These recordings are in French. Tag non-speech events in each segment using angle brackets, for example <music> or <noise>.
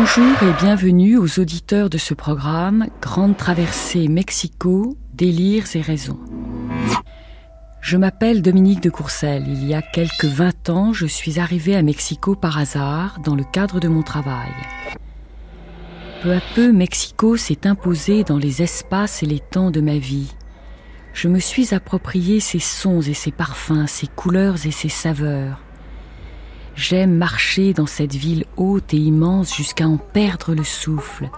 Bonjour et bienvenue aux auditeurs de ce programme Grande traversée Mexico, délires et raisons. Je m'appelle Dominique de Courcelles. Il y a quelques 20 ans, je suis arrivée à Mexico par hasard dans le cadre de mon travail. Peu à peu, Mexico s'est imposé dans les espaces et les temps de ma vie. Je me suis approprié ses sons et ses parfums, ses couleurs et ses saveurs. J'aime marcher dans cette ville haute et immense jusqu'à en perdre le souffle.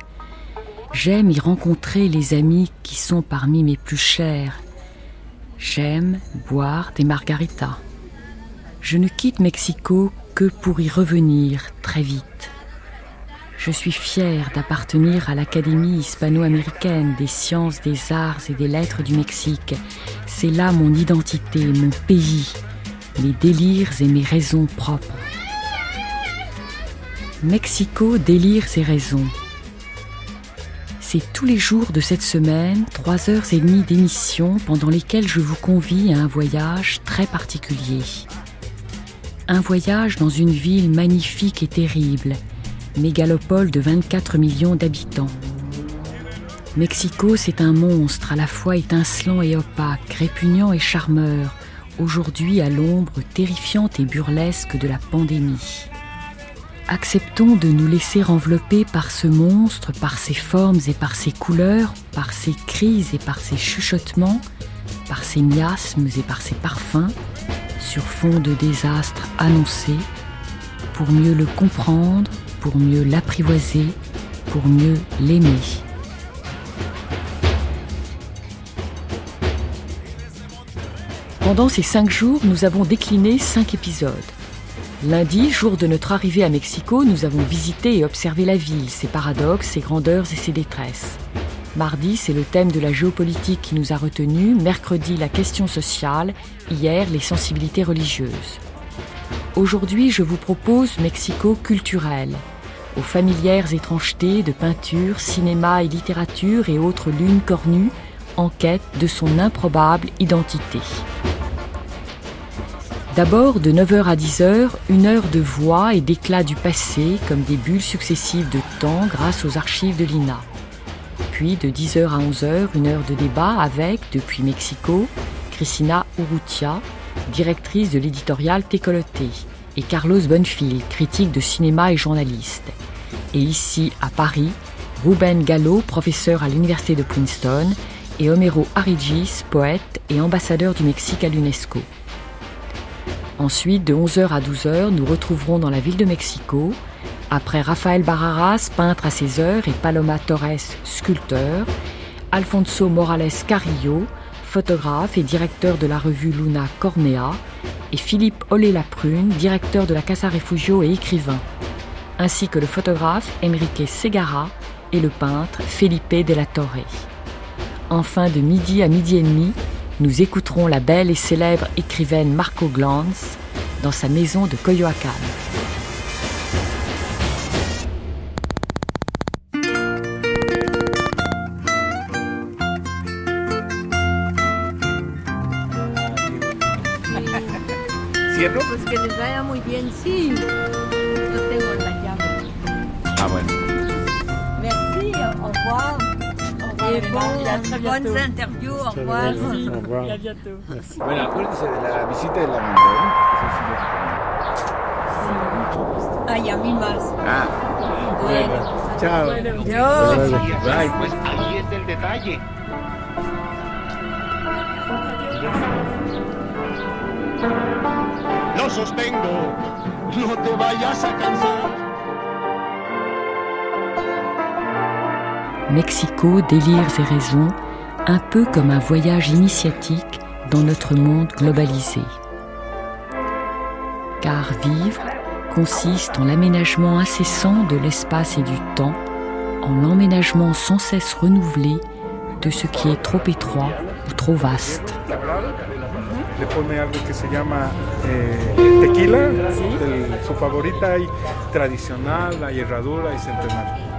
J'aime y rencontrer les amis qui sont parmi mes plus chers. J'aime boire des margaritas. Je ne quitte Mexico que pour y revenir très vite. Je suis fière d'appartenir à l'Académie hispano-américaine des sciences, des arts et des lettres du Mexique. C'est là mon identité, mon pays, mes délires et mes raisons propres. Mexico délire ses raisons. C'est tous les jours de cette semaine, trois heures et demie d'émission pendant lesquelles je vous convie à un voyage très particulier. Un voyage dans une ville magnifique et terrible, mégalopole de 24 millions d'habitants. Mexico, c'est un monstre à la fois étincelant et opaque, répugnant et charmeur, aujourd'hui à l'ombre terrifiante et burlesque de la pandémie. Acceptons de nous laisser envelopper par ce monstre, par ses formes et par ses couleurs, par ses cris et par ses chuchotements, par ses miasmes et par ses parfums, sur fond de désastre annoncé, pour mieux le comprendre, pour mieux l'apprivoiser, pour mieux l'aimer. Pendant ces cinq jours, nous avons décliné cinq épisodes. Lundi, jour de notre arrivée à Mexico, nous avons visité et observé la ville, ses paradoxes, ses grandeurs et ses détresses. Mardi, c'est le thème de la géopolitique qui nous a retenus, mercredi, la question sociale, hier, les sensibilités religieuses. Aujourd'hui, je vous propose Mexico culturel, aux familières étrangetés de peinture, cinéma et littérature et autres lunes cornues, en quête de son improbable identité. D'abord, de 9h à 10h, une heure de voix et d'éclat du passé, comme des bulles successives de temps grâce aux archives de l'INA. Puis, de 10h à 11h, une heure de débat avec, depuis Mexico, Cristina Urrutia, directrice de l'éditorial Técoloté, et Carlos Bonfil, critique de cinéma et journaliste. Et ici, à Paris, Ruben Gallo, professeur à l'université de Princeton, et Homero Arigis, poète et ambassadeur du Mexique à l'UNESCO. Ensuite, de 11h à 12h, nous retrouverons dans la ville de Mexico, après Rafael Barraras, peintre à ses heures, et Paloma Torres, sculpteur, Alfonso Morales Carrillo, photographe et directeur de la revue Luna Cornea, et Philippe Olé-Laprune, directeur de la Casa Refugio et écrivain, ainsi que le photographe Enrique Segara et le peintre Felipe de la Torre. Enfin, de midi à midi et demi, nous écouterons la belle et célèbre écrivaine Marco Glantz dans sa maison de Coyoacán. ¿Cierro? Pues que les vaya muy bien, sí. Yo tengo la llave. Ah, bueno. Bonnes interviews, au revoir. Au revoir. Et à bientôt. Bueno, acuérdense de la visita del amigo, ¿eh? Ay, a mí más. Ah, Bueno. chao. Adiós. Bye. Pues ahí está el detalle. Lo sostengo, no te vayas a cansar. Mexico, délires et raisons, un peu comme un voyage initiatique dans notre monde globalisé. Car vivre consiste en l'aménagement incessant de l'espace et du temps, en l'emménagement sans cesse renouvelé de ce qui est trop étroit ou trop vaste. Le pone algo que se llama eh, tequila, del- su favorita hay tradicional, hay herradura y centenario.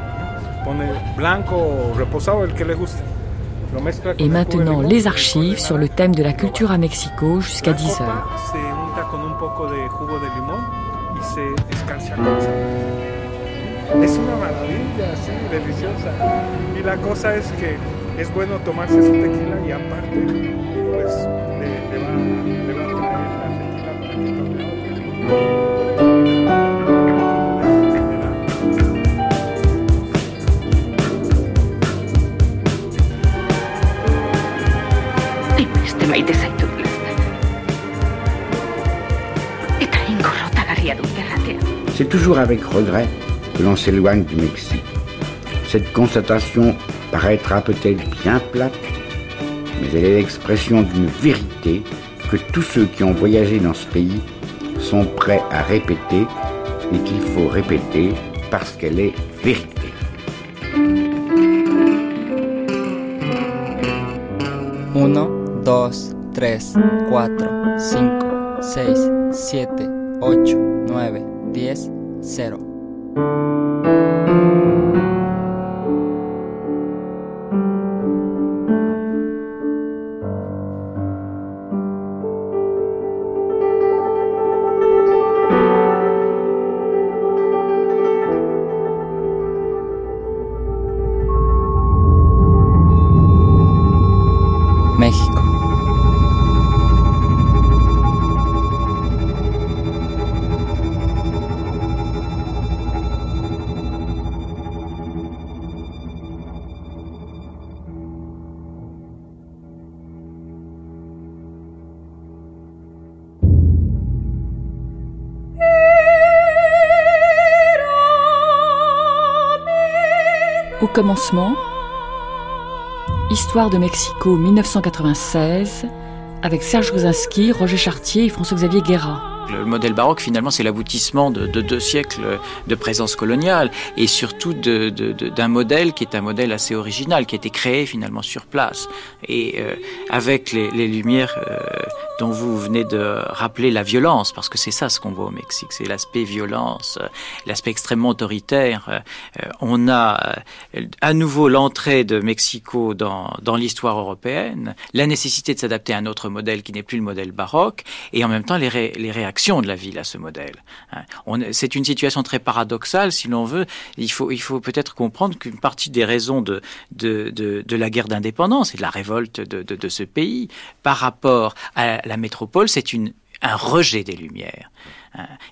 Et maintenant, les le archives sur le thème de la culture à Mexico jusqu'à la 10 copa heures. Se C'est toujours avec regret que l'on s'éloigne du Mexique. Cette constatation paraîtra peut-être bien plate, mais elle est l'expression d'une vérité que tous ceux qui ont voyagé dans ce pays sont prêts à répéter et qu'il faut répéter parce qu'elle est vérité. On a 2, 3, 4, 5, 6, 7, 8, 9, 10, 0. Commencement, Histoire de Mexico 1996 avec Serge Rosinski, Roger Chartier et François-Xavier Guerra. Le modèle baroque, finalement, c'est l'aboutissement de, de, deux siècles de présence coloniale et surtout d'un modèle qui est un modèle assez original, qui a été créé finalement sur place. Et euh, avec les, les Lumières euh, dont vous venez de rappeler la violence, parce que c'est ça ce qu'on voit au Mexique, c'est l'aspect violence, l'aspect extrêmement autoritaire. Euh, on a à nouveau l'entrée de Mexico dans, dans l'histoire européenne, la nécessité de s'adapter à un autre modèle qui n'est plus le modèle baroque, et en même temps les, les réactions de la ville à ce modèle. C'est une situation très paradoxale, si l'on veut. Il faut, il faut peut-être comprendre qu'une partie des raisons de, de, de, de la guerre d'indépendance et de la révolte de, de, de ce pays par rapport à la métropole, c'est un rejet des Lumières.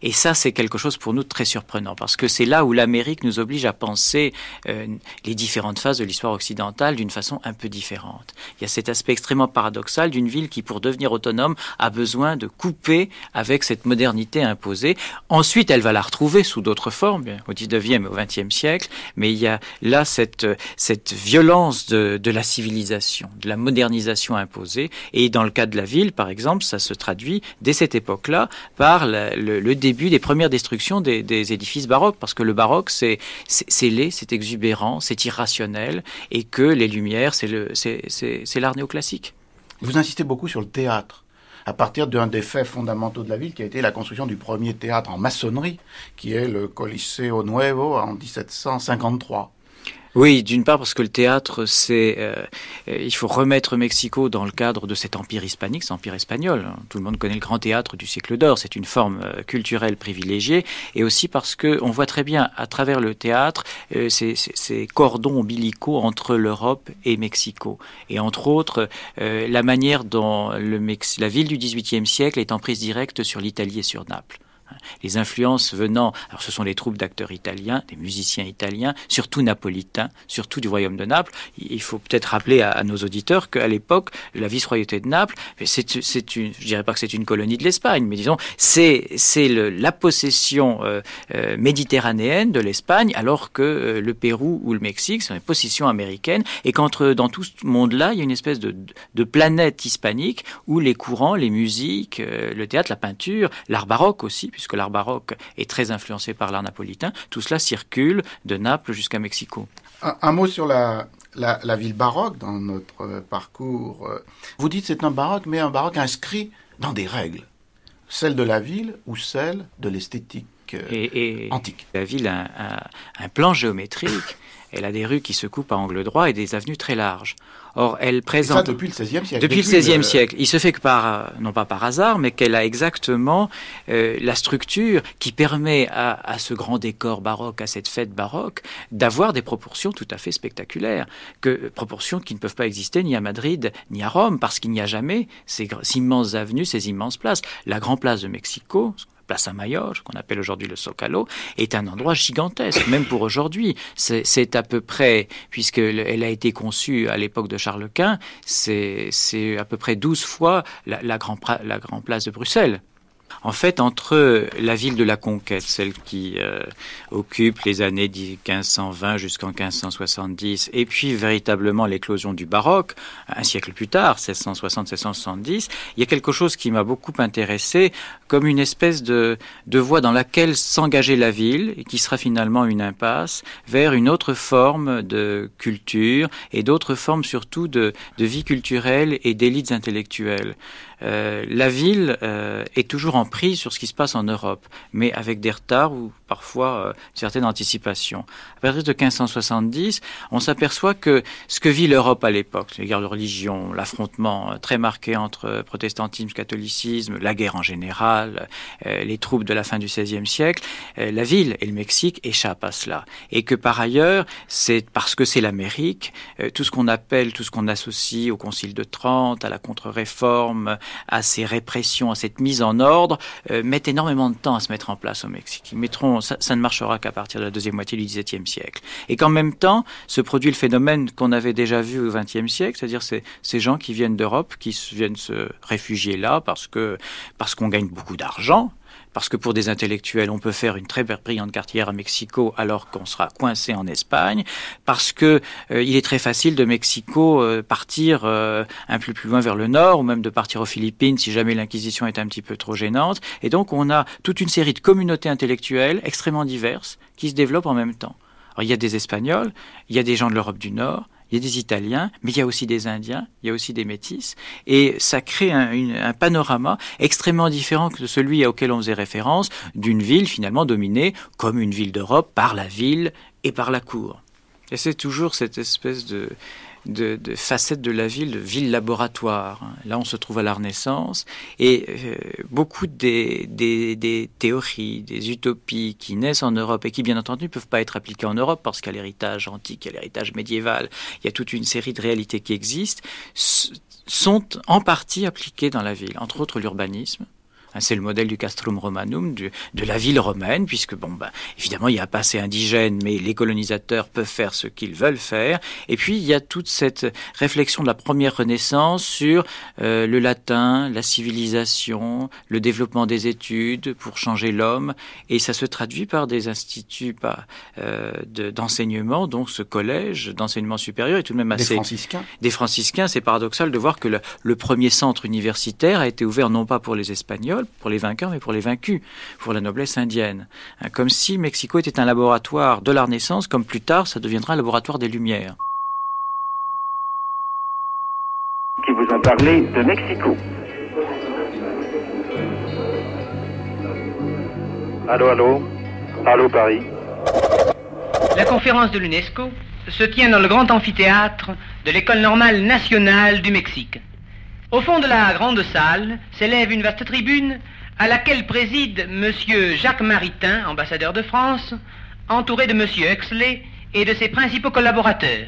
Et ça, c'est quelque chose pour nous de très surprenant, parce que c'est là où l'Amérique nous oblige à penser euh, les différentes phases de l'histoire occidentale d'une façon un peu différente. Il y a cet aspect extrêmement paradoxal d'une ville qui, pour devenir autonome, a besoin de couper avec cette modernité imposée. Ensuite, elle va la retrouver sous d'autres formes, au 19e et au 20e siècle, mais il y a là cette, cette violence de, de la civilisation, de la modernisation imposée. Et dans le cas de la ville, par exemple, ça se traduit dès cette époque-là par le, le, début des premières destructions des, édifices baroques, parce que le baroque, c'est laid, c'est exubérant, c'est irrationnel, et que les Lumières, c'est l'art néoclassique. Vous insistez beaucoup sur le théâtre à partir d'un des faits fondamentaux de la ville qui a été la construction du premier théâtre en maçonnerie, qui est le Coliseo Nuevo en 1753. Oui, d'une part parce que le théâtre, c'est, euh, il faut remettre Mexico dans le cadre de cet empire hispanique, cet empire espagnol. Tout le monde connaît le grand théâtre du siècle d'or, c'est une forme euh, culturelle privilégiée, et aussi parce que on voit très bien à travers le théâtre euh, ces, cordons ombilicaux entre l'Europe et Mexico, et entre autres euh, la manière dont le Mex la ville du XVIIIe siècle est en prise directe sur l'Italie et sur Naples les influences venant, alors ce sont les troupes d'acteurs italiens, des musiciens italiens, surtout napolitains, surtout du royaume de Naples. Il faut peut-être rappeler à, nos auditeurs qu'à l'époque, la vice-royauté de Naples, c'est, une, je dirais pas que c'est une colonie de l'Espagne, mais disons, c'est, c'est la possession euh, euh, méditerranéenne de l'Espagne, alors que euh, le Pérou ou le Mexique sont des possessions américaines, et qu'entre, dans tout ce monde-là, il y a une espèce de, planète hispanique où les courants, les musiques, le théâtre, la peinture, l'art baroque aussi, puisque l'art baroque est très influencé par l'art napolitain, tout cela circule de Naples jusqu'à Mexico. Un, un, mot sur la, la, la, ville baroque dans notre parcours. Vous dites c'est un baroque, mais un baroque inscrit dans des règles, celle de la ville ou celle de l'esthétique historique antique. La ville a un plan géométrique elle a des rues qui se coupent à angle droit et des avenues très larges. Or, elle présente... ça depuis le XVIe siècle. Depuis, le XVIe siècle. Il se fait que par, non pas par hasard, mais qu'elle a exactement euh, la structure qui permet à, à, ce grand décor baroque, à cette fête baroque, d'avoir des proportions tout à fait spectaculaires. Que, proportions qui ne peuvent pas exister ni à Madrid ni à Rome, parce qu'il n'y a jamais ces, ces immenses avenues, ces immenses places. La grande place de Mexico, Plaza Mayor, qu'on appelle aujourd'hui le Zocalo, est un endroit gigantesque, même pour aujourd'hui. C'est à peu près, puisqu'elle a été conçue à l'époque de Charles Quint, c'est à peu près 12 fois la, la, grand, la grande place de Bruxelles. En fait, entre la ville de la Conquête, celle qui euh, occupe les années 1520 jusqu'en 1570, et puis véritablement l'éclosion du baroque, un siècle plus tard, 1660-1670, il y a quelque chose qui m'a beaucoup intéressé, comme une espèce de, de voie dans laquelle s'engager la ville, et qui sera finalement une impasse, vers une autre forme de culture, et d'autres formes surtout de, de vie culturelle et d'élites intellectuelles. Euh, la ville euh, est toujours en prise sur ce qui se passe en Europe, mais avec des retards ou parfois euh, certaines anticipations. À partir de 1570, on s'aperçoit que ce que vit l'Europe à l'époque, les guerres de religion, l'affrontement très marqué entre protestantisme, catholicisme, la guerre en général, les troupes de la fin du XVIe siècle, la ville et le Mexique échappent à cela. Et que par ailleurs, c'est parce que c'est l'Amérique, tout ce qu'on appelle, tout ce qu'on associe au Concile de Trente, à la contre-réforme, à ces répressions, à cette mise en ordre, euh, mettent énormément de temps à se mettre en place au Mexique. Ils mettront, ça, ne marchera qu'à partir de la deuxième moitié du XVIIe siècle. Et qu'en même temps, se produit le phénomène qu'on avait déjà vu au XXe siècle, c'est-à-dire ces, ces gens qui viennent d'Europe, qui viennent se réfugier là parce que parce qu'on gagne beaucoup d'argent, parce que pour des intellectuels, on peut faire une très brillante carrière à Mexico alors qu'on sera coincé en Espagne, parce que euh, il est très facile de Mexico euh, partir euh, un peu plus loin vers le nord, ou même de partir aux Philippines si jamais l'Inquisition est un petit peu trop gênante. Et donc on a toute une série de communautés intellectuelles extrêmement diverses qui se développent en même temps. Alors, il y a des Espagnols, il y a des gens de l'Europe du Nord, il y a des Italiens, mais il y a aussi des Indiens, il y a aussi des Métis, et ça crée un, panorama extrêmement différent de celui auquel on faisait référence d'une ville finalement dominée comme une ville d'Europe par la ville et par la cour. Et c'est toujours cette espèce de, de, facettes de la ville, de ville laboratoire. Là, on se trouve à la Renaissance et euh, beaucoup des, des, des, théories, des utopies qui naissent en Europe et qui, bien entendu, ne peuvent pas être appliquées en Europe parce a l'héritage antique, a l'héritage médiéval, il y a toute une série de réalités qui existent, sont en partie appliquées dans la ville, entre autres l'urbanisme, c'est le modèle du castrum romanum, de la ville romaine, puisque, bon, ben, évidemment, il y a pas assez indigène, mais les colonisateurs peuvent faire ce qu'ils veulent faire. Et puis, il y a toute cette réflexion de la première Renaissance sur euh, le latin, la civilisation, le développement des études pour changer l'homme. Et ça se traduit par des instituts euh, d'enseignement, donc ce collège d'enseignement supérieur est tout de même assez... Des franciscains Des franciscains, c'est paradoxal de voir que le, le premier centre universitaire a été ouvert non pas pour les Espagnols, pour les vainqueurs, mais pour les vaincus, pour la noblesse indienne. Hein, comme si Mexico était un laboratoire de la Renaissance, comme plus tard ça deviendra un laboratoire des Lumières. Qui vous a parlé de Mexico Allô, allô Allô, Paris La conférence de l'UNESCO se tient dans le grand amphithéâtre de l'École normale nationale du Mexique. Au fond de la grande salle s'élève une vaste tribune à laquelle préside M. Jacques Maritain, ambassadeur de France, entouré de M. Huxley et de ses principaux collaborateurs.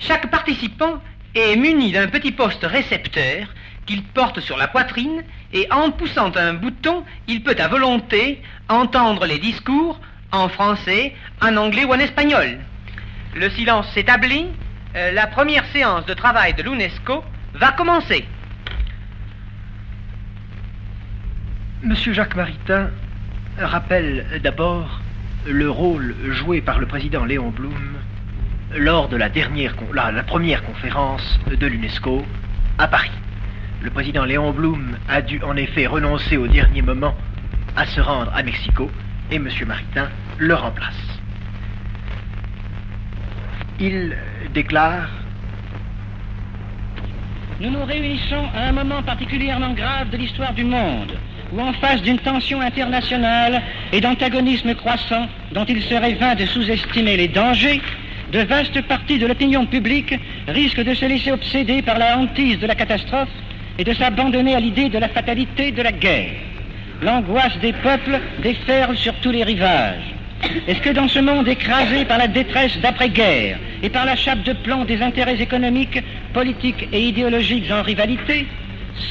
Chaque participant est muni d'un petit poste récepteur qu'il porte sur la poitrine et en poussant un bouton, il peut à volonté entendre les discours en français, en anglais ou en espagnol. Le silence s'établit. Euh, la première séance de travail de l'UNESCO va commencer. Monsieur Jacques Maritain rappelle d'abord le rôle joué par le président Léon Blum lors de la, première conférence de l'UNESCO à Paris. Le président Léon Blum a dû en effet renoncer au dernier moment à se rendre à Mexico et M. Maritain le remplace. Il déclare nous nous réunissons à un moment particulièrement grave de l'histoire du monde, ou en face d'une tension internationale et d'antagonisme croissant dont il serait vain de sous-estimer les dangers, de vastes parties de l'opinion publique risquent de se laisser obséder par la hantise de la catastrophe et de s'abandonner à l'idée de la fatalité de la guerre. L'angoisse des peuples déferle sur tous les rivages. Est-ce que dans ce monde écrasé par la détresse d'après-guerre et par la chape de plomb des intérêts économiques, politiques et idéologiques en rivalité,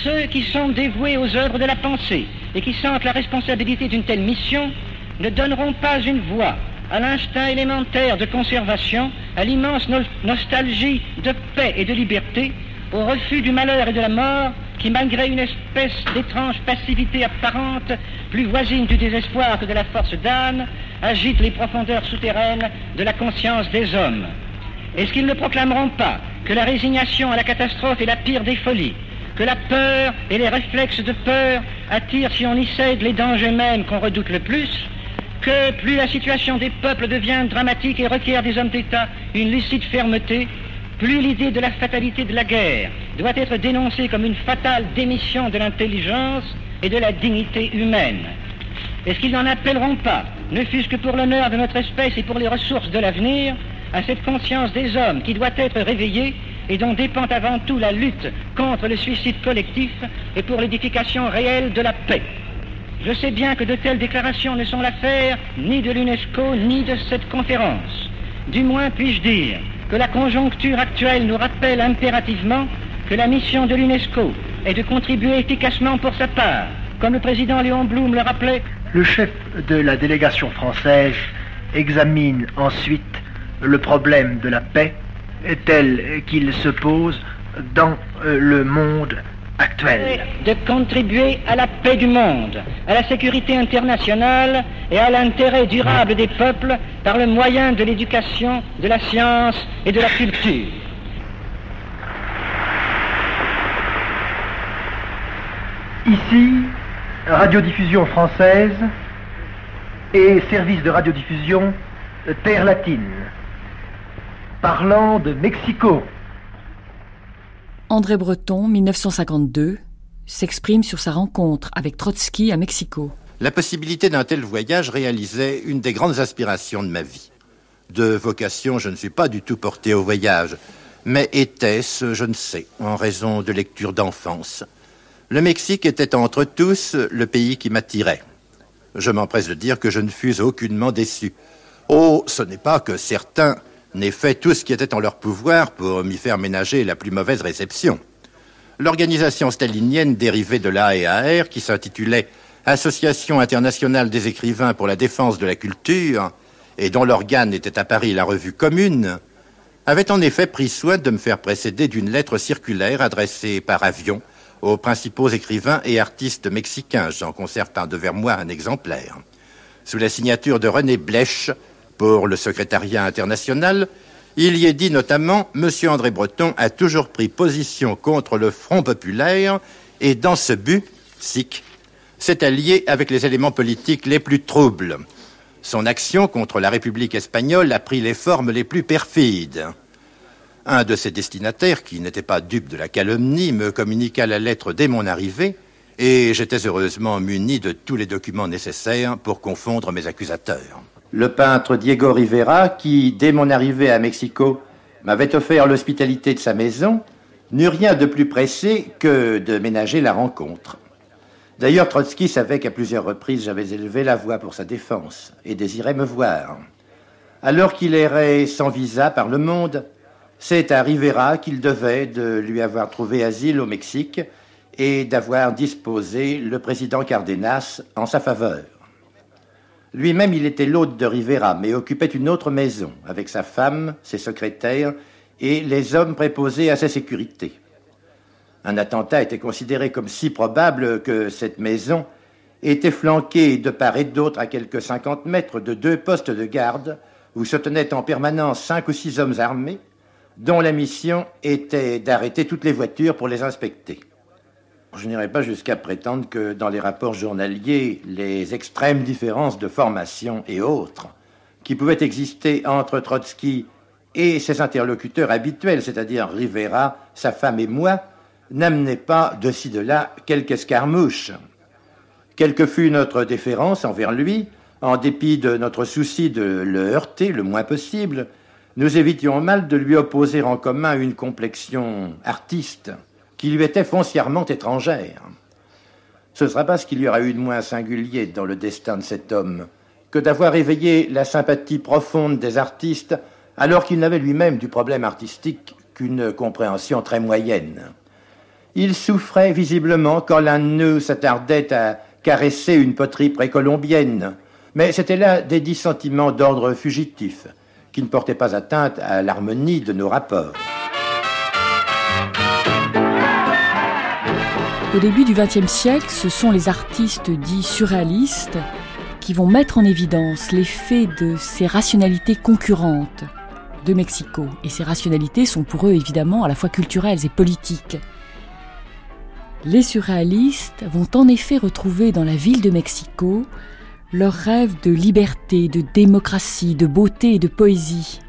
ceux qui sont dévoués aux œuvres de la pensée et qui sentent la responsabilité d'une telle mission ne donneront pas une voix à l'instinct élémentaire de conservation, à l'immense nostalgie de paix et de liberté, au refus du malheur et de la mort, qui, malgré une espèce d'étrange passivité apparente, plus voisine du désespoir que de la force d'âme, agite les profondeurs souterraines de la conscience des hommes. Est-ce qu'ils ne proclameront pas que la résignation à la catastrophe est la pire des folies, que la peur et les réflexes de peur attirent, si on y cède, les dangers mêmes qu'on redoute le plus, que plus la situation des peuples devient dramatique et requiert des hommes d'État une lucide fermeté, plus l'idée de la fatalité de la guerre doit être dénoncée comme une fatale démission de l'intelligence et de la dignité humaine. Est-ce qu'ils n'en appelleront pas, ne fût-ce que pour l'honneur de notre espèce et pour les ressources de l'avenir, à cette conscience des hommes qui doit être réveillée et dont dépend avant tout la lutte contre le suicide collectif et pour l'édification réelle de la paix Je sais bien que de telles déclarations ne sont l'affaire ni de l'UNESCO ni de cette conférence. Du moins puis-je dire que la conjoncture actuelle nous rappelle impérativement que la mission de l'UNESCO est de contribuer efficacement pour sa part. Comme le président Léon Blum le rappelait, le chef de la délégation française examine ensuite le problème de la paix tel qu'il se pose dans euh, le monde actuel. De contribuer à la paix du monde, à la sécurité internationale et à l'intérêt durable des peuples par le moyen de l'éducation, de la science et de la culture. Ici, radiodiffusion française et service de radiodiffusion Terre latine, parlant de Mexico. André Breton, 1952, s'exprime sur sa rencontre avec Trotsky à Mexico. La possibilité d'un tel voyage réalisait une des grandes aspirations de ma vie. De vocation, je ne suis pas du tout porté au voyage, mais était-ce, je ne sais, en raison de lectures d'enfance. Le Mexique était entre tous le pays qui m'attirait. Je m'empresse de dire que je ne fus aucunement déçu. Oh, ce n'est pas que certains n'aient fait tout ce qui était en leur pouvoir pour m'y faire ménager la plus mauvaise réception. L'organisation stalinienne dérivée de l'AEAR, qui s'intitulait Association internationale des écrivains pour la défense de la culture, et dont l'organe était à Paris la revue commune, avait en effet pris soin de me faire précéder d'une lettre circulaire adressée par avion aux principaux écrivains et artistes mexicains. J'en conserve par devers moi un exemplaire. Sous la signature de René Blech pour le secrétariat international, il y est dit notamment Monsieur André Breton a toujours pris position contre le Front populaire et dans ce but, SIC, s'est allié avec les éléments politiques les plus troubles. Son action contre la République espagnole a pris les formes les plus perfides. Un de ses destinataires, qui n'était pas dupe de la calomnie, me communiqua la lettre dès mon arrivée, et j'étais heureusement muni de tous les documents nécessaires pour confondre mes accusateurs. Le peintre Diego Rivera, qui, dès mon arrivée à Mexico, m'avait offert l'hospitalité de sa maison, n'eut rien de plus pressé que de ménager la rencontre. D'ailleurs, Trotsky savait qu'à plusieurs reprises j'avais élevé la voix pour sa défense et désirait me voir. Alors qu'il errait sans visa par le monde, c'est à Rivera qu'il devait de lui avoir trouvé asile au Mexique et d'avoir disposé le président Cardenas en sa faveur. Lui-même, il était l'hôte de Rivera, mais occupait une autre maison, avec sa femme, ses secrétaires et les hommes préposés à sa sécurité. Un attentat était considéré comme si probable que cette maison était flanquée de part et d'autre à quelques cinquante mètres de deux postes de garde où se tenaient en permanence cinq ou six hommes armés, dont la mission était d'arrêter toutes les voitures pour les inspecter. Je n'irai pas jusqu'à prétendre que dans les rapports journaliers, les extrêmes différences de formation et autres qui pouvaient exister entre Trotsky et ses interlocuteurs habituels, c'est-à-dire Rivera, sa femme et moi, n'amenaient pas de ci de là quelques escarmouches. Quelle que fût notre déférence envers lui, en dépit de notre souci de le heurter le moins possible, nous évitions mal de lui opposer en commun une complexion artiste qui lui était foncièrement étrangère. Ce ne sera pas ce qu'il y aura eu de moins singulier dans le destin de cet homme que d'avoir éveillé la sympathie profonde des artistes alors qu'il n'avait lui-même du problème artistique qu'une compréhension très moyenne. Il souffrait visiblement quand l'un de nous s'attardait à caresser une poterie précolombienne, mais c'était là des dissentiments d'ordre fugitif qui ne portaient pas atteinte à l'harmonie de nos rapports. Au début du XXe siècle, ce sont les artistes dits surréalistes qui vont mettre en évidence l'effet de ces rationalités concurrentes de Mexico. Et ces rationalités sont pour eux évidemment à la fois culturelles et politiques. Les surréalistes vont en effet retrouver dans la ville de Mexico leur rêve de liberté, de démocratie, de beauté et de poésie.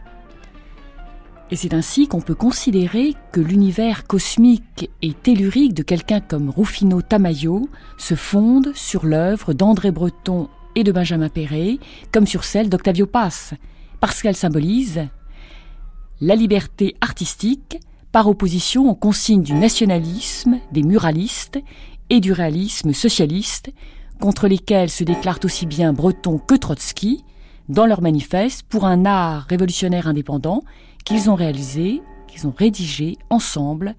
Et c'est ainsi qu'on peut considérer que l'univers cosmique et tellurique de quelqu'un comme Rufino Tamayo se fonde sur l'œuvre d'André Breton et de Benjamin Perret, comme sur celle d'Octavio Paz, parce qu'elle symbolise la liberté artistique par opposition aux consignes du nationalisme, des muralistes et du réalisme socialiste, contre lesquels se déclarent aussi bien Breton que Trotsky dans leur manifeste pour un art révolutionnaire indépendant qu'ils ont réalisé, qu'ils ont rédigé ensemble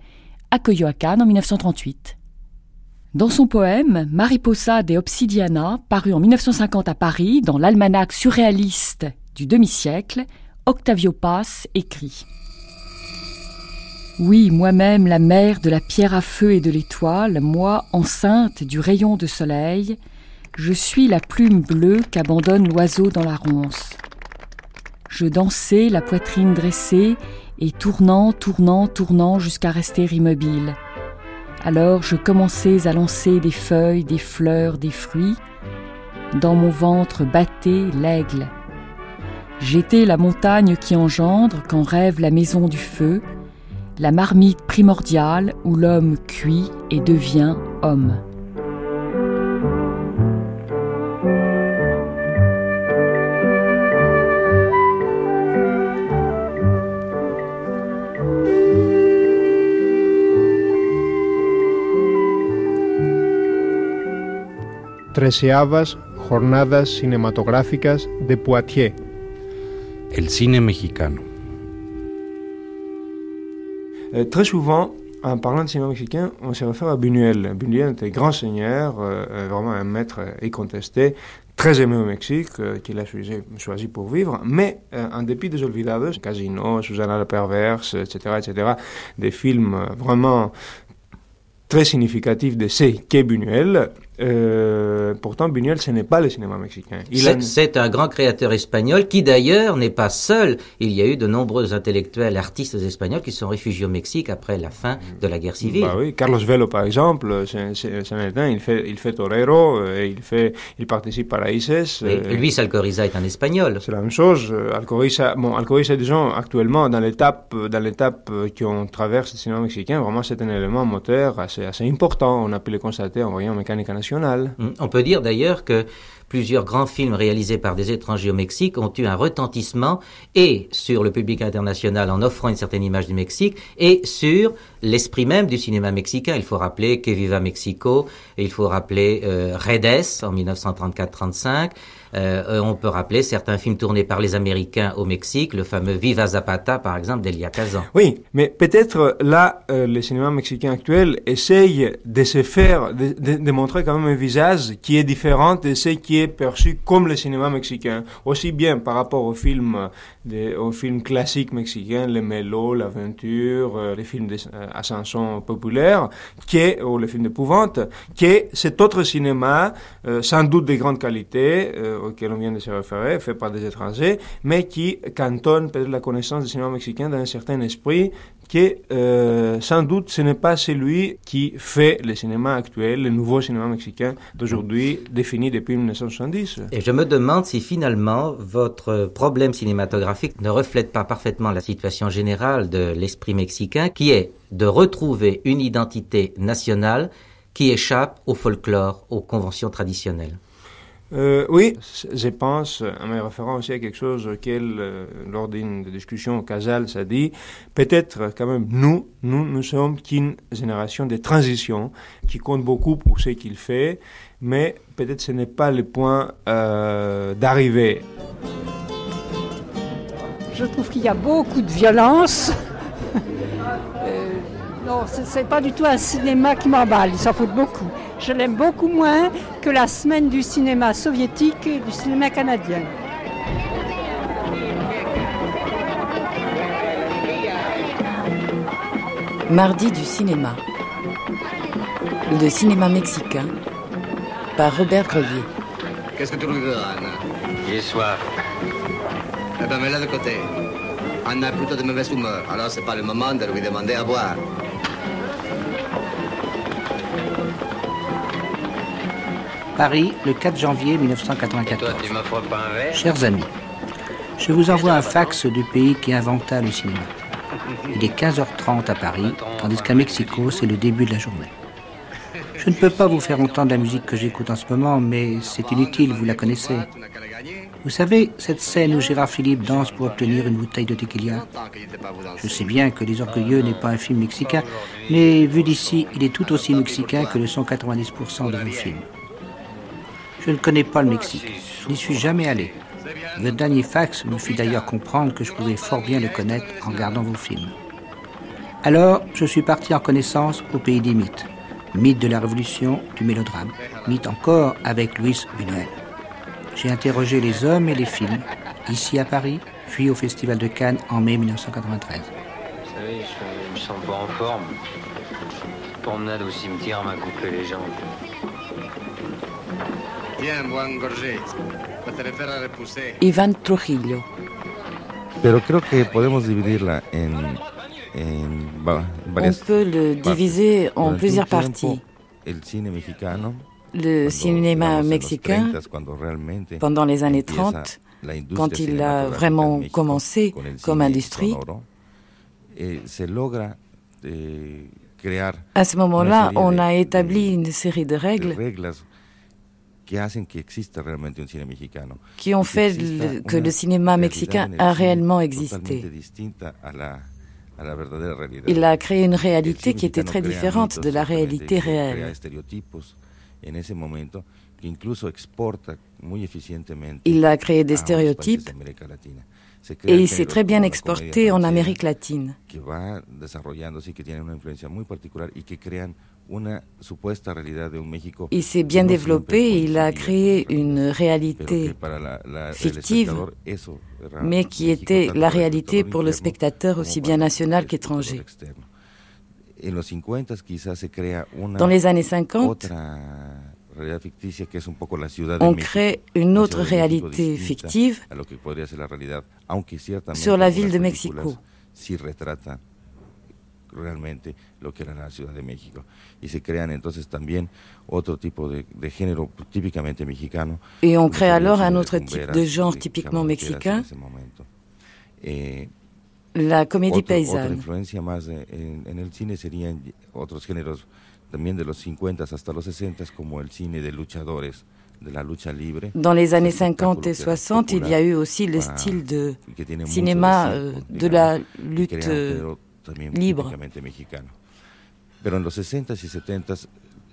à Coyoacán en 1938. Dans son poème Mariposa de Obsidiana, paru en 1950 à Paris dans l'almanach surréaliste du demi-siècle, Octavio Paz écrit Oui, moi-même la mère de la pierre à feu et de l'étoile, moi, enceinte du rayon de soleil, je suis la plume bleue qu'abandonne l'oiseau dans la ronce. Je dansais, la poitrine dressée, et tournant, tournant, tournant jusqu'à rester immobile. Alors je commençais à lancer des feuilles, des fleurs, des fruits. Dans mon ventre battait l'aigle. J'étais la montagne qui engendre quand rêve la maison du feu, la marmite primordiale où l'homme cuit et devient homme. Treceavas jornadas cinematográficas de Poitiers. El cine mexicano. Euh, très souvent, en parlant de cinéma mexicain, on se réfère à Buñuel. Buñuel était grand seigneur, euh, euh, vraiment un maître incontesté, très aimé au Mexique, qu'il a choisi, choisi, pour vivre, mais en dépit des olvidados, Casino, Susanna la Perverse, etc., etc., des films vraiment très significatifs de ce qu'est Buñuel, euh, pourtant, Buñuel, ce n'est pas le cinéma mexicain. C'est un grand créateur espagnol qui, d'ailleurs, n'est pas seul. Il y a eu de nombreux intellectuels, artistes espagnols qui sont réfugiés au Mexique après la fin de la guerre civile. Bah oui, Carlos Velo, par exemple, c'est un il fait, il fait torero, euh, et il, fait, il participe à la ICES. Et Luis Alcoriza est un espagnol. C'est la même chose. Alcoriza, bon, Alcoriza, disons, actuellement, dans l'étape, dans l'étape qu'on traverse le cinéma mexicain, vraiment, c'est un élément moteur assez, assez important. On a pu le constater en voyant Mécanique Mm. On peut dire d'ailleurs que plusieurs grands films réalisés par des étrangers au Mexique ont eu un retentissement et sur le public international en offrant une certaine image du Mexique et sur l'esprit même du cinéma mexicain. Il faut rappeler Que Viva Mexico, et il faut rappeler euh, Redes en 1934-35, euh, on peut rappeler certains films tournés par les Américains au Mexique, le fameux Viva Zapata, par exemple, d'Elia Kazan. Oui, mais peut-être là, euh, le cinéma mexicain actuel essaye de se faire, de, de, montrer quand même un visage qui est différent de ce qui est perçu comme le cinéma mexicain, aussi bien par rapport aux films, de, aux films classiques mexicains, les mélos, l'aventure, euh, les films d'ascension populaire, que, ou les films d'épouvante, que cet autre cinéma, sans doute de grande qualité, auquel on vient de se référer, fait par des étrangers, mais qui cantonne peut-être la connaissance du cinéma mexicain dans un certain esprit euh, sans doute ce n'est pas celui qui fait le cinéma actuel, le nouveau cinéma mexicain d'aujourd'hui, défini depuis 1970. Et je me demande si finalement votre problème cinématographique ne reflète pas parfaitement la situation générale de l'esprit mexicain, qui est de retrouver une identité nationale qui échappent au folklore, aux conventions traditionnelles. Euh, oui, je pense, en me référant aussi à quelque chose auquel, euh, lors d'une discussion au Casal, ça dit, peut-être quand même, nous, nous, nous sommes qu'une génération de transition qui compte beaucoup pour ce qu'il fait, mais peut-être ce n'est pas le point euh, d'arrivée. Je trouve qu'il y a beaucoup de violence. non, ce n'est pas du tout un cinéma qui m'emballe, il s'en fout beaucoup. Je l'aime beaucoup moins que la semaine du cinéma soviétique et du cinéma canadien. Mardi du cinéma. Le cinéma mexicain par Robert Grelier. Qu'est-ce que tu lui donnes J'ai soif. Eh ben, mets-la de côté. On a plutôt de mauvaise humeur, alors c'est pas le moment de lui demander à boire. Paris, le 4 janvier 1994. Chers amis, je vous envoie un fax du pays qui inventa le cinéma. Il est 15h30 à Paris, tandis qu'à Mexico, c'est le début de la journée. Je ne peux pas vous faire entendre la musique que j'écoute en ce moment, mais c'est inutile, vous la connaissez. Vous savez, cette scène où Gérard Philippe danse pour obtenir une bouteille de tequila Je sais bien que Les Orgueilleux n'est pas un film mexicain, mais vu d'ici, il est tout aussi mexicain que le sont 90% de vos films. Je ne connais pas le Mexique. Je n'y suis jamais allé. Le dernier fax me fit d'ailleurs comprendre que je pouvais fort bien le connaître en regardant vos films. Alors, je suis parti en connaissance au pays des mythes. Mythe de la Révolution, du mélodrame. Mythe encore avec Luis Buñuel. J'ai interrogé les hommes et les films, ici à Paris, puis au Festival de Cannes en mai 1993. Vous savez, je me sens pas en forme. Promenade au cimetière m'a coupé les jambes. Ivan Trujillo. Pero creo que podemos dividirla en, en va, varias On peut le diviser en plusieurs parties. El cine mexicano, Le cinéma mexicain, pendant les années 30, quand il a vraiment commencé comme industrie, eh, eh, à ce moment-là, on a établi une série de règles qui ont fait que le cinéma mexicain a réellement existé. Il a créé une réalité qui était très différente de la réalité réelle. Estereotipos en ese momento que incluso exporta muy eficientemente Il a créé des stéréotypes et il s'est très bien exporté en Amérique latine. que va desarrollándose y que tienen una influencia muy particular y que crean una supuesta realidad de un México Il s'est bien développé et il a créé une réalité fictive, mais qui était la réalité pour le spectateur aussi bien national qu'étranger. En los 50 quizás se crea una Dans les années 50, otra realidad ficticia que es un poco la ciudad de on México, crée une autre México réalité fictive a lo que podría ser la realidad, aunque ciertamente sur la ville de Mexico. sí retrata realmente lo que era la Ciudad de México. Y se crean entonces también otro tipo de, de género típicamente mexicano. Et on crée alors un autre type de genre typiquement camaroteras en mexicain, ese momento. Eh, la comédie otro- Otra paysanne. influencia más en, en el cine serían otros géneros también de los 50 hasta los 60 como el cine de luchadores, de la lucha libre. Dans les années espectáculo 50 et que era 60, il y a eu aussi le style de cinéma de euh, circo, de la lutte libre. Pero en los 60 y 70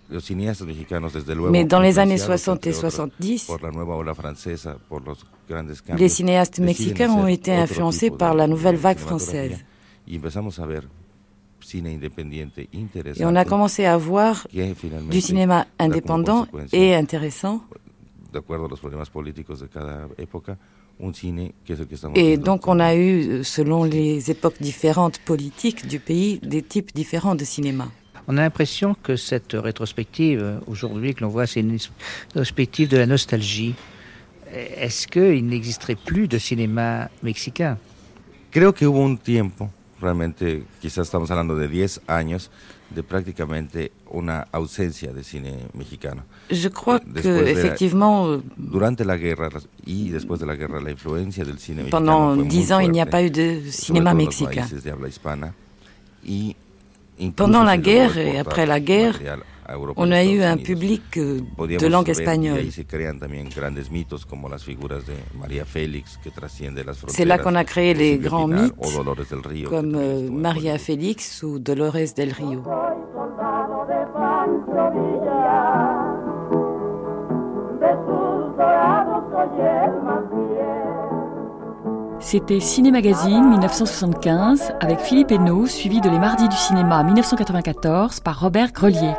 los cineastas mexicanos, desde luego, Mais dans les années influenciados, 60 et entre otros, 70, por la nueva ola francesa, por los grandes cambios, les cinéastes mexicains ont été influencés par la nouvelle vague française. Et on a commencé à voir du cinéma indépendant et intéressant. Et donc on a eu, selon les époques différentes politiques du pays, des types différents de cinéma. On a l'impression que cette rétrospective, euh, aujourd'hui, que l'on voit, c'est une rétrospective de la nostalgie. Est-ce qu'il n'existerait plus de cinéma mexicain? Creo que hubo un tiempo, realmente quizás estamos hablando de 10 años, de prácticamente una ausencia de cine mexicano. Je crois Después que, la- effectivement, durante la guerra y después de la guerra la influencia del cine Pendant mexicano muy 10 ans, il n'y a fuerte, pas eu de cinéma mexicain. países de habla hispana y Pendant la guerre et après la guerre, on a eu un public euh, de langue espagnole. C'est là qu'on a créé les grands mythes comme euh, Maria Félix ou Dolores del Rio. C'était Ciné Magazine 1975 avec Philippe Hainaut, suivi de Les Mardis du cinéma 1994 par Robert Grelier.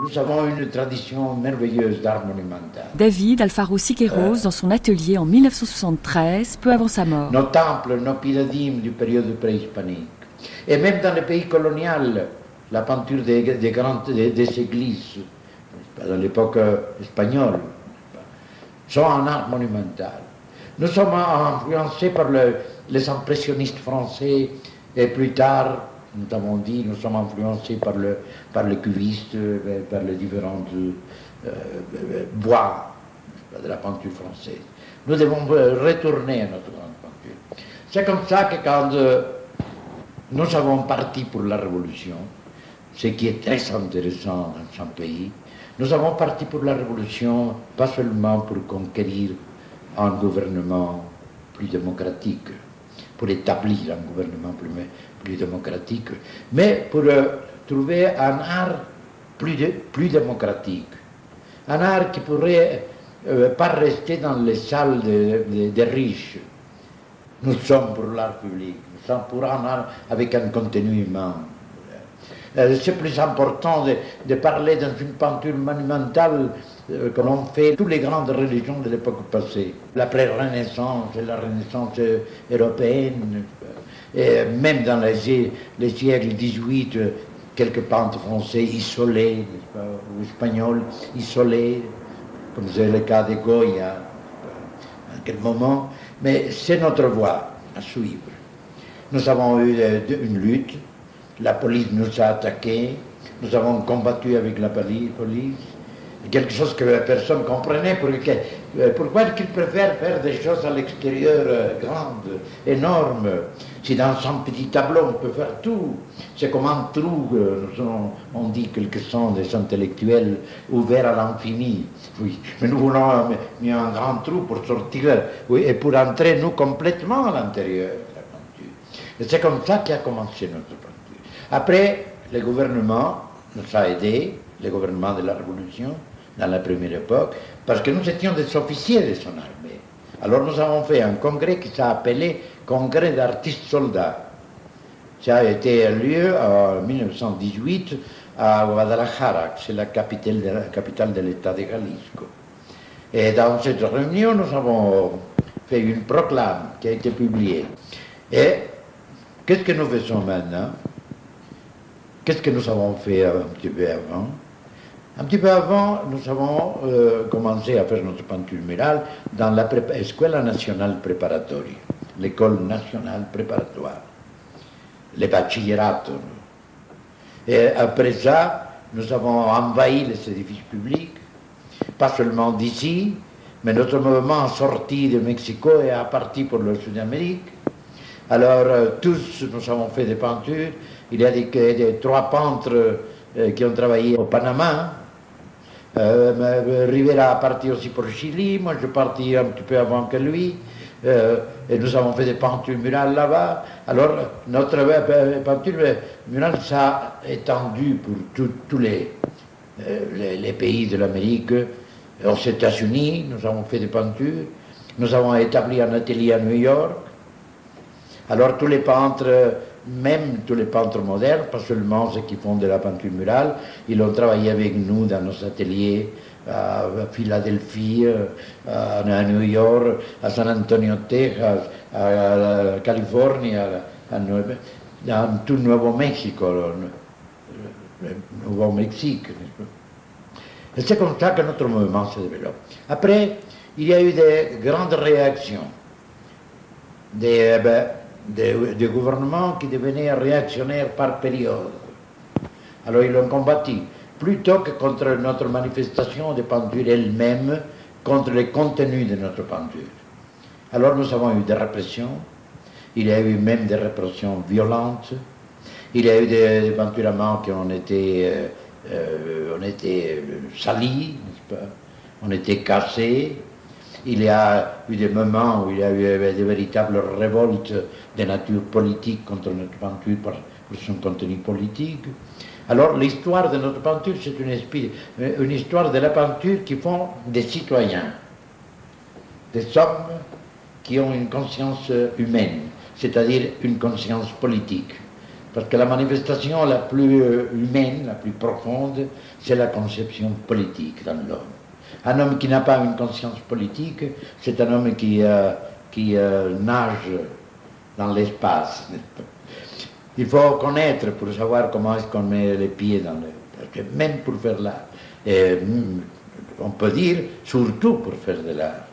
Nous avons une tradition merveilleuse d'art monumental. David Alfaro Siqueiros, dans son atelier en 1973, peu avant sa mort. Nos temples, nos pyramides du période préhispanique. Et même dans les pays coloniaux, la peinture des, grandes des, églises, dans l'époque espagnole, sont un art monumental. Nous sommes influencés par les impressionnistes français et plus tard nous avons dit, nous sommes influencés par le, par les cuvistes, euh, par les différents euh, euh, bois de la peinture française. Nous devons retourner à notre grande peinture. C'est comme ça que quand nous avons parti pour la révolution, ce qui est très intéressant dans son pays, nous avons parti pour la révolution pas seulement pour conquérir un gouvernement plus démocratique, pour établir un gouvernement plus, démocratique, mais pour euh, trouver un art plus, plus démocratique. Un art qui pourrait euh, pas rester dans les salles des riches. Nous sommes pour l'art public, nous sommes pour un art avec un contenu humain. Euh, c'est plus important de, parler dans une peinture monumentale que l'on fait toutes les grandes religions de l'époque passée. La pré-renaissance et la renaissance européenne, et même dans les, siècles 18, quelques peintres français isolés, ou espagnols isolés, comme c'est le cas de Goya, à quel moment. Mais c'est notre voie à suivre. Nous avons eu une lutte, la police nous a attaqués, nous avons combattu avec la police, quelque chose que personne ne comprenait. Euh, pourquoi qu'ils préfèrent faire des choses à l'extérieur euh, grandes, énormes? Si dans un petit tableau on peut faire tout, c'est comme un trou, on dit qu'ils sont des intellectuels ouverts à l'infini. Oui, mais nous voulons un grand trou pour sortir oui, et pour entrer nous complètement à l'intérieur. Et c'est comme ça qu'a commencé notre. Après, le gouvernement nous a aidés, le gouvernement de la Révolution, dans la première époque, parce que nous étions des officiers de son armée. Alors nous avons fait un congrès qui s'est appelé Congrès d'artistes soldats. Ça a été lieu en 1918 à Guadalajara, c'est la capitale de, la capitale de l'État de Jalisco. Et dans cette réunion, nous avons fait une proclame qui a été publiée. Et qu'est-ce que nous faisons maintenant? Qu'est-ce que nous avons fait un petit peu avant? Un petit peu avant, nous avons euh, commencé à faire notre peinture murale dans la Escuela Nacional Preparatoria, l'école nationale préparatoire, le bachillerato. Et après ça, nous avons envahi les édifices publics, pas seulement d'ici, mais notre mouvement sorti de Mexico et a parti pour le Sud-Amérique. Alors, euh, tous, nous avons fait des peintures. Il y a des, trois peintres euh, qui ont travaillé au Panama, euh, Rivera a parti aussi pour Chili, moi je parti un petit peu avant que lui, euh, et nous avons fait des peintures murales là-bas. Alors notre euh, peinture murale s'est étendue pour tous les, les, pays de l'Amérique. Aux États-Unis, nous avons fait des peintures. Nous avons établi un atelier à New York. Alors tous les peintres même tous les peintres modernes, pas seulement ceux qui font de la peinture murale, ils ont travaillé avec nous dans nos ateliers à Philadelphie, à New York, à San Antonio, Texas, à Californie, à, dans tout le Nouveau-Mexique, le Nouveau-Mexique. Et c'est comme ça que notre mouvement se développe. Après, il y a eu des grandes réactions. Des, ben, des, gouvernements qui devenaient réactionnaires par période. Alors ils l'ont combattu, plutôt que contre notre manifestation de peinture elle-même, contre les contenus de notre peinture. Alors nous avons eu des répressions, Il y a eu même des répressions violentes. Il y a eu des éventuellement qui ont été, euh, euh, on était salis, on était cassés. Il y a eu des moments où il y a eu des véritables révoltes de nature politique contre notre peinture pour, son contenu politique. Alors l'histoire de notre peinture, c'est une, une histoire de la peinture qui font des citoyens, des hommes qui ont une conscience humaine, c'est-à-dire une conscience politique. Parce que la manifestation la plus humaine, la plus profonde, c'est la conception politique dans l'homme. Un homme qui n'a pas une conscience politique, c'est un homme qui, euh, qui euh, nage dans l'espace. Il faut connaître pour savoir comment est-ce qu'on met les pieds dans le... Parce que même pour faire l'art, on peut dire surtout pour faire de l'art.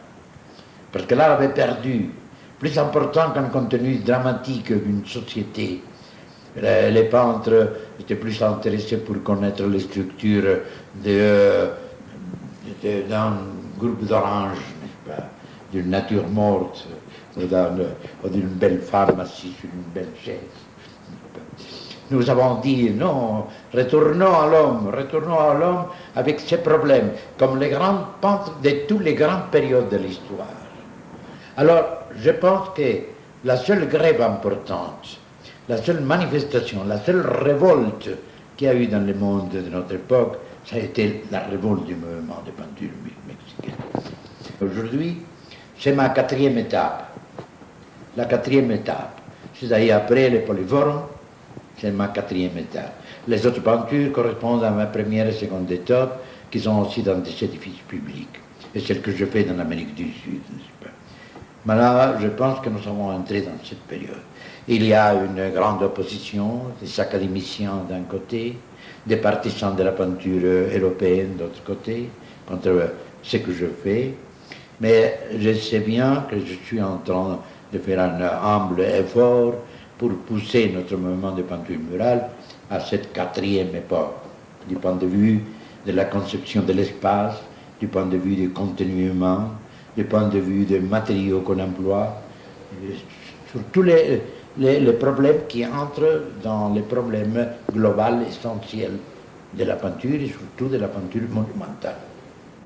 Parce que l'art avait perdu, plus important qu'un contenu dramatique d'une société. Les peintres étaient plus intéressés pour connaître les structures d'un groupe d'oranges, d'une nature morte, ou d'une belle femme assise sur une belle chaise. Nous avons dit non, retournons à l'homme, retournons à l'homme avec ses problèmes, comme les grands peintres de toutes les grandes périodes de l'histoire. Alors, je pense que la seule grève importante, la seule manifestation, la seule révolte qu'il y a eu dans le monde de notre époque, ça a été la révolte du mouvement de peinture mexicaine. Aujourd'hui, c'est ma quatrième étape. La quatrième étape. C'est-à-dire après les polyformes, c'est ma quatrième étape. Les autres peintures correspondent à ma première et seconde étape, qui sont aussi dans des édifices publics. Et celle que je fais dans l'Amérique du Sud, n'est-ce Mais là, je pense que nous sommes entrés dans cette période. Il y a une grande opposition des académiciens d'un côté, des partisans de la peinture européenne d'autre côté, contre ce que je fais. Mais je sais bien que je suis en train de faire un humble effort pour pousser notre mouvement de peinture murale à cette quatrième époque, du point de vue de la conception de l'espace, du point de vue du contenu humain, du point de vue des matériaux qu'on emploie, sur tous les, les, problèmes qui entrent dans les problèmes globaux essentiels de la peinture et surtout de la peinture monumentale.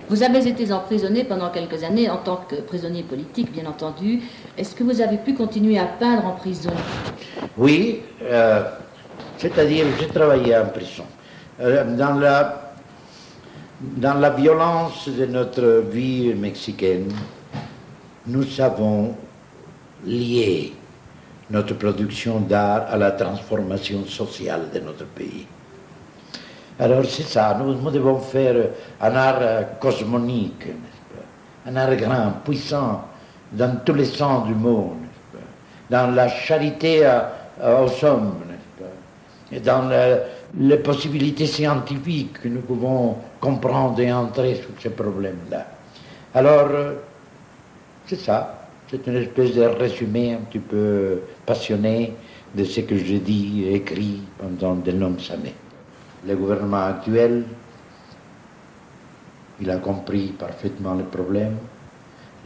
Vous avez été emprisonné pendant quelques années en tant que prisonnier politique, bien entendu. Est-ce que vous avez pu continuer à peindre en prison? Oui, euh, c'est-à-dire j'ai travaillé en prison. Euh, dans, la, dans la violence de notre vie mexicaine, nous avons lié notre production d'art à la transformation sociale de notre pays. Alors c'est ça, nous, devons faire un art euh, cosmonique, un art grand, puissant, dans tous les sens du monde, dans la charité aux hommes, et dans les possibilités scientifiques que nous pouvons comprendre et entrer sur ces problèmes-là. Alors, euh, c'est ça. C'est une espèce de résumé un petit peu passionné de ce que j'ai dit et écrit pendant de longues années. Le gouvernement actuel, il a compris parfaitement le problème.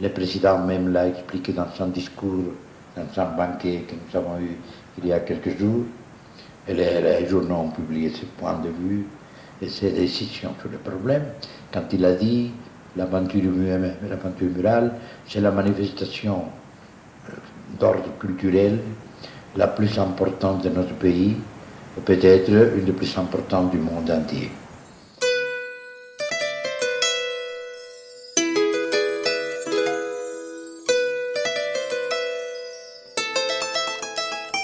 Le président même l'a expliqué dans son discours, dans son banquet que nous avons eu il y a quelques jours. Et les, journaux ont publié ce point de vue et ses décisions sur le problème quand il a dit la peinture, murale, c'est la manifestation euh, d'ordre culturel la plus importante de notre pays, peut-être une des plus importantes du monde entier.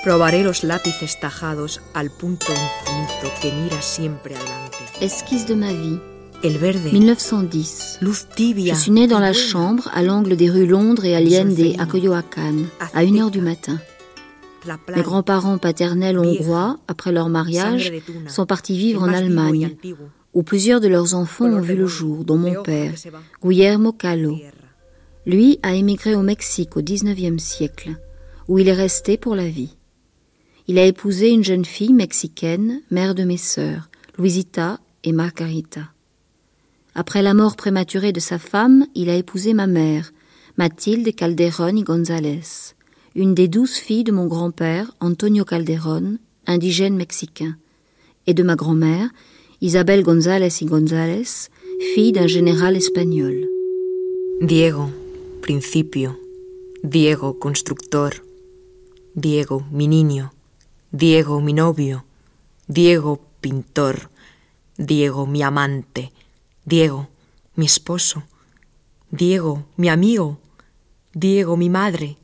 Probaré los lápices tajados al punto infinito que mira siempre adelante. Esquisse de ma vie. 1910. Je suis née dans la chambre à l'angle des rues Londres et Allende à Coyoacán à 1h du matin. Mes grands-parents paternels hongrois, après leur mariage, sont partis vivre en Allemagne, où plusieurs de leurs enfants ont vu le jour, dont mon père, Guillermo Calo. Lui a émigré au Mexique au XIXe siècle, où il est resté pour la vie. Il a épousé une jeune fille mexicaine, mère de mes sœurs, Luisita et Margarita. Après la mort prématurée de sa femme, il a épousé ma mère, Mathilde Calderón y González, une des douze filles de mon grand-père, Antonio Calderón, indigène mexicain, et de ma grand-mère, Isabel González y González, fille d'un général espagnol. Diego, principio. Diego, constructor. Diego, mi niño. Diego, mi novio. Diego, pintor. Diego, mi amante. Diego, mi esposo. Diego, mi amigo. Diego, mi madre.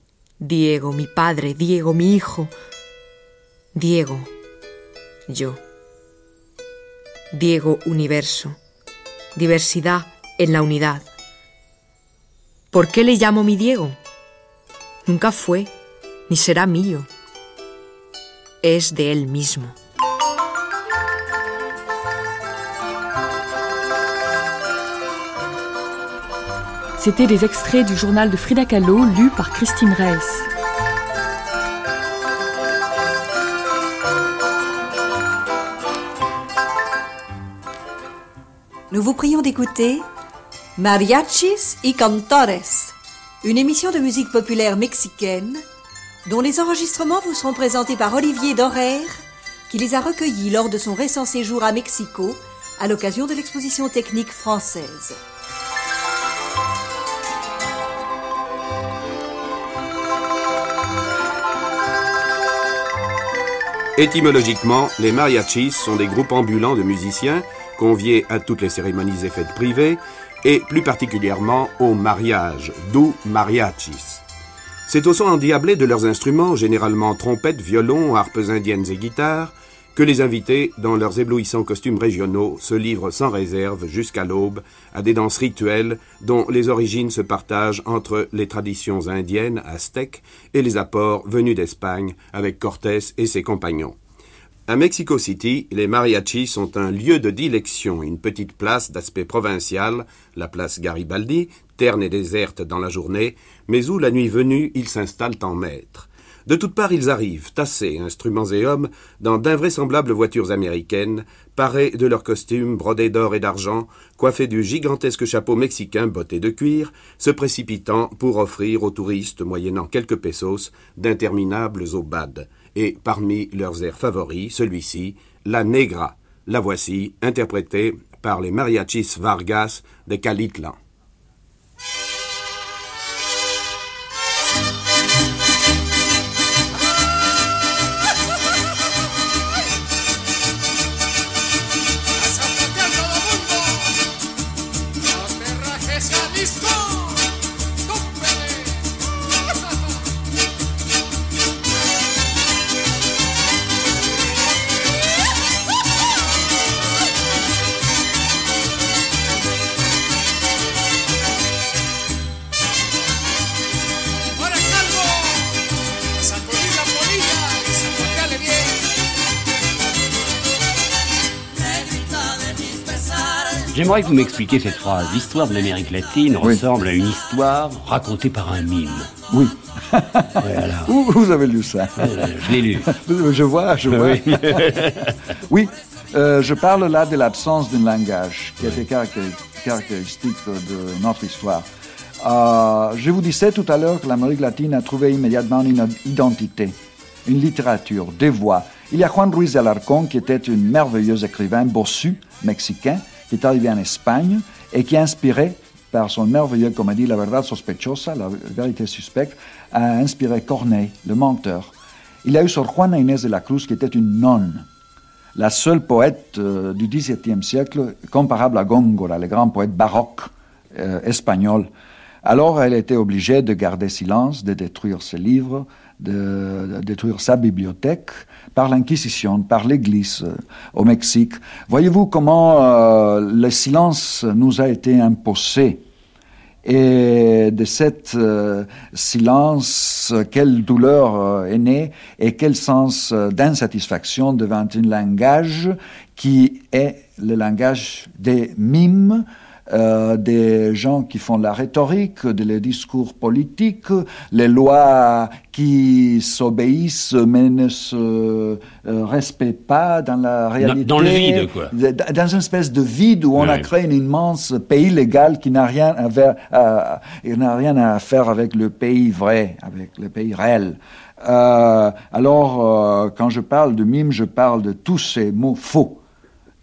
Diego, mi padre. Diego, mi hijo. Diego, yo. Diego, universo. Diversidad en la unidad. ¿Por qué le llamo mi Diego? Nunca fue, ni será mío. Es de él mismo. C'était des extraits du journal de Frida Kahlo lu par Christine Reiss. Nous vous prions d'écouter Mariachis y Cantores, une émission de musique populaire mexicaine dont les enregistrements vous seront présentés par Olivier Dorère, qui les a recueillis lors de son récent séjour à Mexico à l'occasion de l'exposition technique française. Étymologiquement, les mariachis sont des groupes ambulants de musiciens conviés à toutes les cérémonies et fêtes privées, et plus particulièrement au mariage, d'où mariachis. C'est au son endiablé de leurs instruments, généralement trompettes, violons, harpes indiennes et guitares, que les invités, dans leurs éblouissants costumes régionaux, se livrent sans réserve jusqu'à l'aube à des danses rituelles dont les origines se partagent entre les traditions indiennes, aztèques, et les apports venus d'Espagne avec Cortés et ses compagnons. À Mexico City, les mariachis sont un lieu de dilection, une petite place d'aspect provincial, la place Garibaldi, terne et déserte dans la journée, mais où, la nuit venue, ils s'installent en maître. De toutes parts, ils arrivent, tassés, instruments et hommes, dans d'invraisemblables voitures américaines, parés de leurs costumes brodés d'or et d'argent, coiffés du gigantesque chapeau mexicain botté de cuir, se précipitant pour offrir aux touristes, moyennant quelques pesos, d'interminables aubades. Et parmi leurs airs favoris, celui-ci, La Negra. La voici, interprétée par les mariachis Vargas de Calitlan. Que vous m'expliquiez cette phrase. L'histoire de l'Amérique latine ressemble à une histoire racontée par un mime. Oui. <laughs> Où vous avez lu ça euh, Je l'ai lu. <laughs> Je vois, je vois. <laughs> oui, euh, je parle là de l'absence d'un langage qui était caractéristique de notre histoire. Euh, je vous disais tout à l'heure que l'Amérique latine a trouvé immédiatement une identité, une littérature, des voix. Il y a Juan Ruiz de Alarcón qui était un merveilleux écrivain bossu, mexicain, qui est arrivé en Espagne et qui, inspiré par son merveilleux comédie La Verdad Sospechosa, La Vérité Suspecte, a inspiré Corneille, le menteur. Il a eu sur Juana Inés de la Cruz, qui était une nonne, la seule poète euh, du XVIIe siècle comparable à Góngora, le grand poète baroque euh, espagnol. Alors elle était obligée de garder silence, de détruire ses livres, de, détruire sa bibliothèque par l'Inquisition, par l'Église euh, au Mexique. Voyez-vous comment euh, le silence nous a été imposé? Et de cette euh, silence, quelle douleur est née et quel sens d'insatisfaction devant un langage qui est le langage des mimes, euh, des gens qui font la rhétorique, des discours politiques, les lois qui s'obéissent mais ne se euh, respectent pas dans la réalité. Dans, le vide, quoi. Dans une espèce de vide où on a créé un immense pays légal qui n'a rien à, n'a rien à faire avec le pays vrai, avec le pays réel. Euh, alors, quand je parle de mime, je parle de tous ces mots faux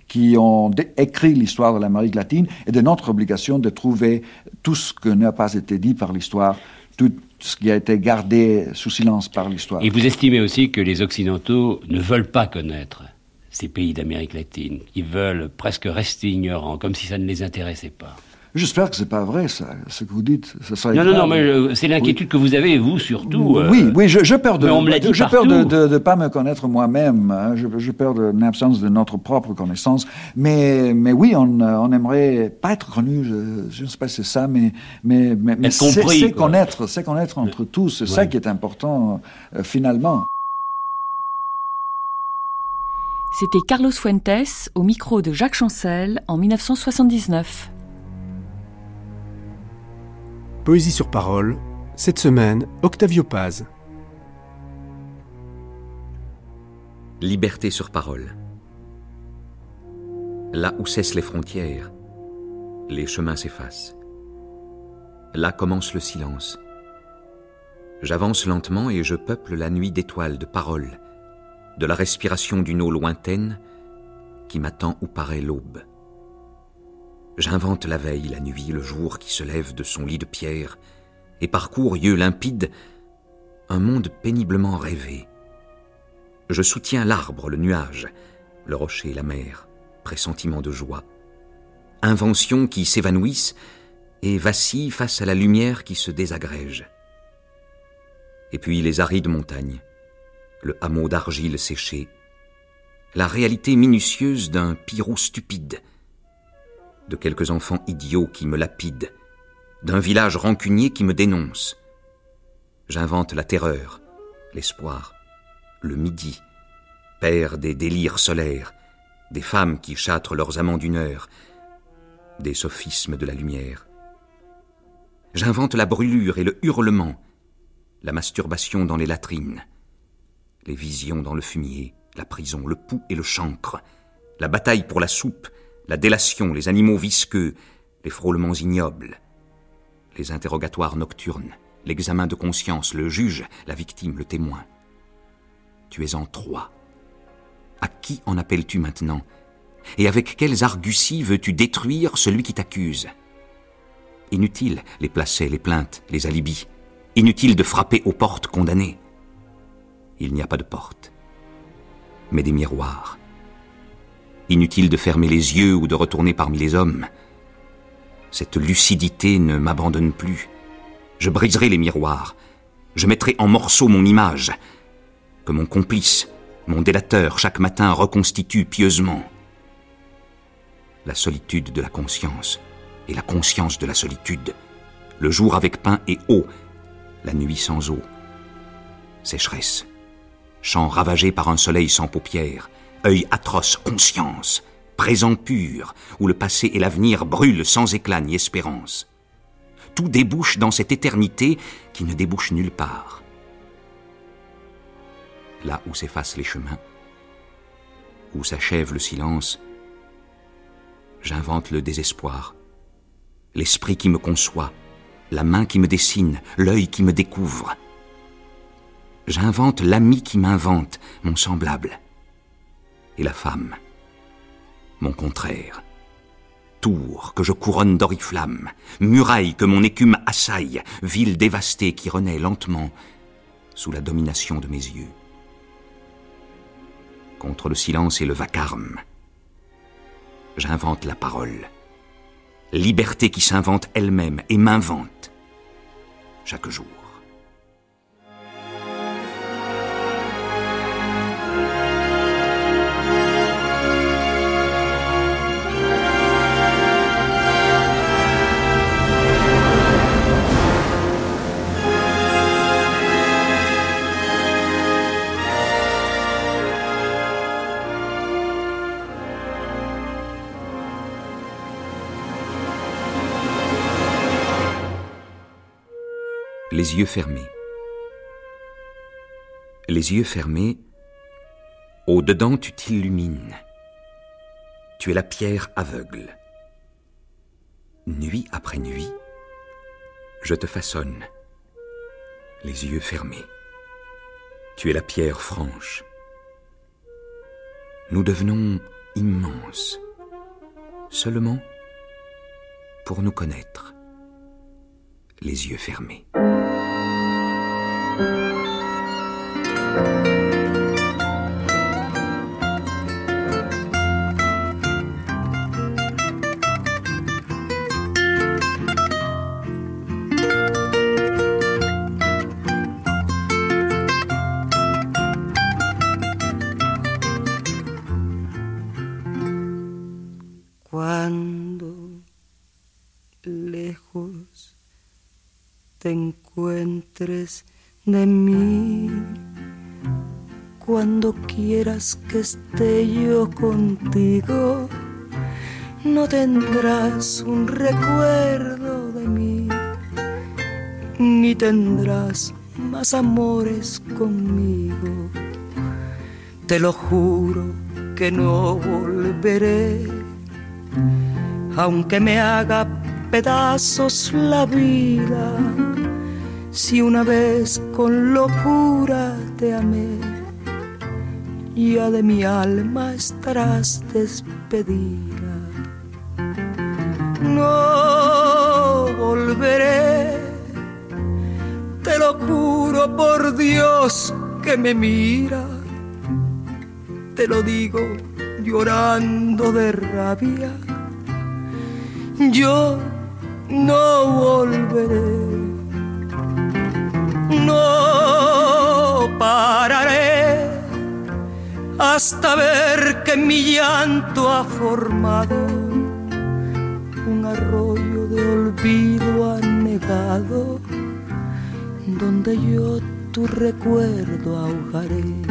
qui ont écrit l'histoire de l'Amérique latine et de notre obligation de trouver tout ce que n'a pas été dit par l'histoire, tout ce qui a été gardé sous silence par l'histoire. Et vous estimez aussi que les Occidentaux ne veulent pas connaître ces pays d'Amérique latine. Ils veulent presque rester ignorants, comme si ça ne les intéressait pas. J'espère que c'est pas vrai, ça, ce que vous dites. Ça non, non, non, mais euh, c'est l'inquiétude que vous avez, vous surtout. Euh, oui, oui, je, je peur de, je peur de ne de, pas me connaître moi-même. Hein, je, je peur de l'absence de notre propre connaissance. Mais, mais oui, on, euh, on aimerait pas être connu. Je, ne sais pas si c'est ça, mais, mais, mais, c'est connaître, c'est connaître entre tous. C'est ça qui est important finalement. C'était Carlos Fuentes au micro de Jacques Chancel en 1979. Poésie sur parole, cette semaine, Octavio Paz. Liberté sur parole. Là où cessent les frontières, les chemins s'effacent. Là commence le silence. J'avance lentement et je peuple la nuit d'étoiles, de paroles, de la respiration d'une eau lointaine qui m'attend où paraît l'aube. J'invente la veille, la nuit, le jour qui se lève de son lit de pierre et parcourt, yeux limpides, un monde péniblement rêvé. Je soutiens l'arbre, le nuage, le rocher, la mer, pressentiment de joie. Inventions qui s'évanouissent et vacillent face à la lumière qui se désagrège. Et puis les arides montagnes, le hameau d'argile séché, la réalité minutieuse d'un pirou stupide, de quelques enfants idiots qui me lapident, d'un village rancunier qui me dénonce. J'invente la terreur, l'espoir, le midi, père des délires solaires, des femmes qui châtrent leurs amants d'une heure, des sophismes de la lumière. J'invente la brûlure et le hurlement, la masturbation dans les latrines, les visions dans le fumier, la prison, le pouls et le chancre, la bataille pour la soupe, la délation, les animaux visqueux, les frôlements ignobles, les interrogatoires nocturnes, l'examen de conscience, le juge, la victime, le témoin. Tu es en trois. À qui en appelles-tu maintenant? Et avec quelles arguties veux-tu détruire celui qui t'accuse? Inutile les placets, les plaintes, les alibis. Inutile de frapper aux portes condamnées. Il n'y a pas de porte, mais des miroirs Inutile de fermer les yeux ou de retourner parmi les hommes. Cette lucidité ne m'abandonne plus. Je briserai les miroirs. Je mettrai en morceaux mon image, que mon complice, mon délateur, chaque matin reconstitue pieusement. La solitude de la conscience et la conscience de la solitude. Le jour avec pain et eau, la nuit sans eau. Sécheresse. Champ ravagé par un soleil sans paupières œil atroce, conscience, présent pur, où le passé et l'avenir brûlent sans éclat ni espérance. Tout débouche dans cette éternité qui ne débouche nulle part. Là où s'effacent les chemins, où s'achève le silence, j'invente le désespoir, l'esprit qui me conçoit, la main qui me dessine, l'œil qui me découvre. J'invente l'ami qui m'invente, mon semblable et la femme. Mon contraire. Tour que je couronne d'oriflamme, muraille que mon écume assaille, ville dévastée qui renaît lentement sous la domination de mes yeux. Contre le silence et le vacarme, j'invente la parole. Liberté qui s'invente elle-même et m'invente chaque jour. Les yeux fermés. Les yeux fermés, au-dedans tu t'illumines. Tu es la pierre aveugle. Nuit après nuit, je te façonne, les yeux fermés. Tu es la pierre franche. Nous devenons immenses, seulement pour nous connaître, les yeux fermés. De mí. Cuando quieras que esté yo contigo, no tendrás un recuerdo de mí, ni tendrás más amores conmigo. Te lo juro que no volveré, aunque me haga pedazos la vida si una vez con locura te amé, ya de mi alma estarás despedida. No volveré, te lo juro por Dios que me mira, te lo digo llorando de rabia. Yo no volveré no pararé hasta ver que mi llanto ha formado un arroyo de olvido anegado donde yo tu recuerdo ahogaré.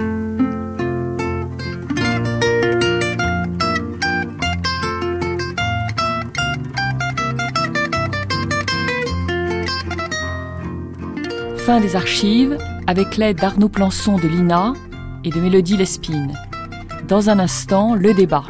Des archives avec l'aide d'Arnaud Plançon de l'INA et de Mélodie Lespine. Dans un instant, le débat.